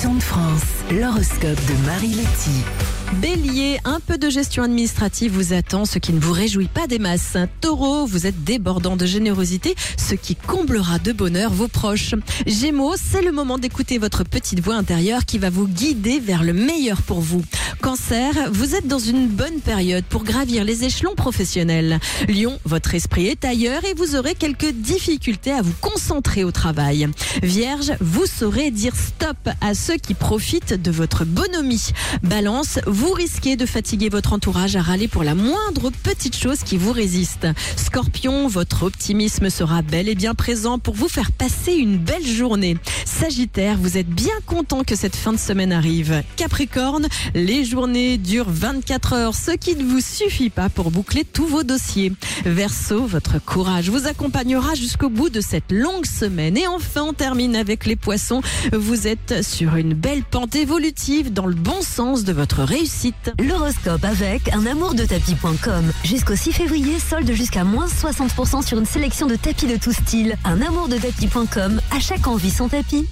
France, l'horoscope de Marie Letty. Bélier, un peu de gestion administrative vous attend, ce qui ne vous réjouit pas des masses. Taureau, vous êtes débordant de générosité, ce qui comblera de bonheur vos proches. Gémeaux, c'est le moment d'écouter votre petite voix intérieure qui va vous guider vers le meilleur pour vous. Cancer, vous êtes dans une bonne période pour gravir les échelons professionnels. Lion, votre esprit est ailleurs et vous aurez quelques difficultés à vous concentrer au travail. Vierge, vous saurez dire stop à ceux qui profitent de votre bonhomie. Balance, vous risquez de fatiguer votre entourage à râler pour la moindre petite chose qui vous résiste. Scorpion, votre optimisme sera bel et bien présent pour vous faire passer une belle journée. Sagittaire, vous êtes bien content que cette fin de semaine arrive. Capricorne, les journées durent 24 heures, ce qui ne vous suffit pas pour boucler tous vos dossiers. Verseau, votre courage vous accompagnera jusqu'au bout de cette longue semaine. Et enfin, on termine avec les poissons. Vous êtes sur une belle pente évolutive dans le bon sens de votre réussite. L'horoscope avec un amour de tapis.com. Jusqu'au 6 février, solde jusqu'à moins 60% sur une sélection de tapis de tout style. Un amour de tapis.com, à chaque envie son tapis.